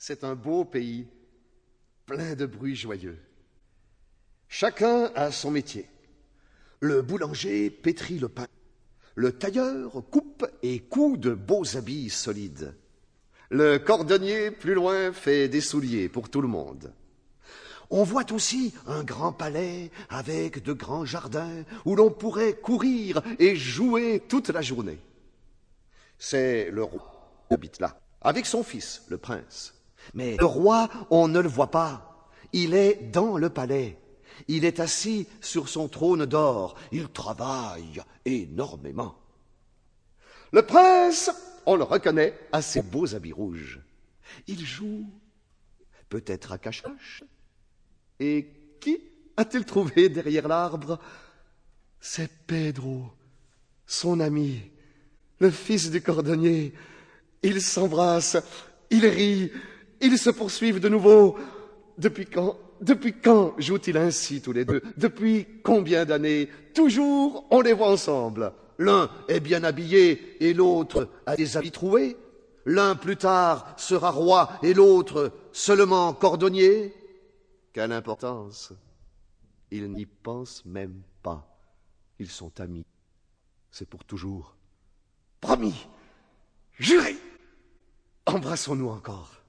C'est un beau pays, plein de bruits joyeux. Chacun a son métier. Le boulanger pétrit le pain. Le tailleur coupe et coud de beaux habits solides. Le cordonnier, plus loin, fait des souliers pour tout le monde. On voit aussi un grand palais avec de grands jardins où l'on pourrait courir et jouer toute la journée. C'est le roi qui habite là, avec son fils, le prince. Mais le roi, on ne le voit pas. Il est dans le palais. Il est assis sur son trône d'or. Il travaille énormément. Le prince, on le reconnaît à ses beaux habits rouges. Il joue, peut-être à cache-cache. Et qui a-t-il trouvé derrière l'arbre? C'est Pedro, son ami, le fils du cordonnier. Ils s'embrassent, ils rient, ils se poursuivent de nouveau. Depuis quand depuis quand jouent-ils ainsi tous les deux? Depuis combien d'années? Toujours on les voit ensemble. L'un est bien habillé et l'autre a des habits troués. L'un plus tard sera roi et l'autre seulement cordonnier. Quelle importance Ils n'y pensent même pas. Ils sont amis. C'est pour toujours. Promis Juré Embrassons-nous encore.